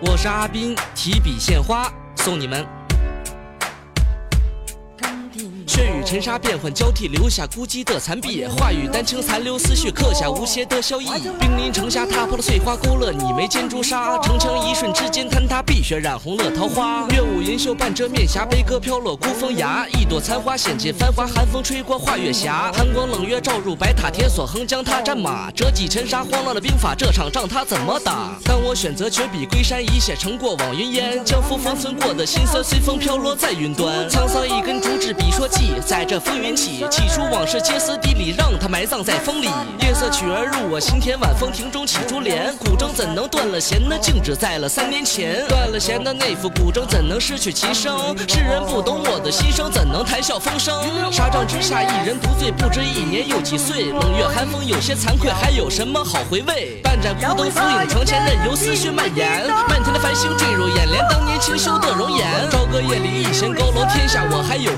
我是阿斌，提笔献花送你们。尘沙变幻交替，留下孤寂的残壁。话语丹青残留思绪，刻下无邪的笑意。兵临城下，踏破了碎花勾勒你眉间朱砂。城墙一瞬之间坍塌，碧血染红了桃花。月舞银袖半遮面颊，悲歌飘落孤峰崖。一朵残花显尽繁华，寒风吹过画月霞。寒光冷月照入白塔，铁锁横江他战马，折戟沉沙，慌乱了兵法。这场仗他怎么打？当我选择绝笔归山，一写成过往云烟。江湖封存过的心酸，随风飘落在云端。沧桑一记。在这风云起，起初往事歇斯底里，让它埋葬在风里。夜色曲儿入我心田，晚风亭中起珠帘。古筝怎能断了弦？那静止在了三年前。断了弦的那副古筝怎能失去其声？世人不懂我的心声，怎能谈笑风生？沙帐之下，一人独醉，不知一年又几岁。冷月寒风，有些惭愧，还有什么好回味？半盏孤灯，浮影床前，任由思绪蔓延。漫天的繁星坠入眼帘，当年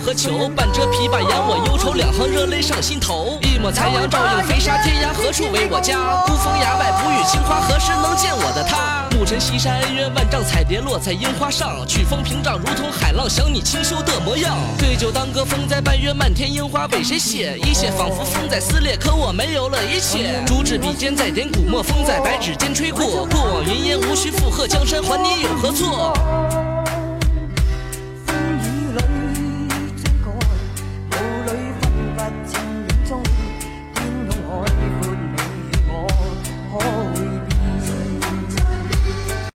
何求？半遮琵琶，掩我忧愁，两行热泪上心头。一抹残阳照映飞沙，天涯何处为我家？孤峰崖外，不语青花，何时能见我的他？暮沉西山，恩怨万丈，彩蝶落在樱花上。曲风屏障，如同海浪，想你清秀的模样。对酒当歌，风在半月，漫天樱花为谁谢？一切仿佛风在撕裂，可我没有了一切。竹纸笔尖在点古墨，风在白纸间吹过。过往云烟，无需附和，江山还你有何错？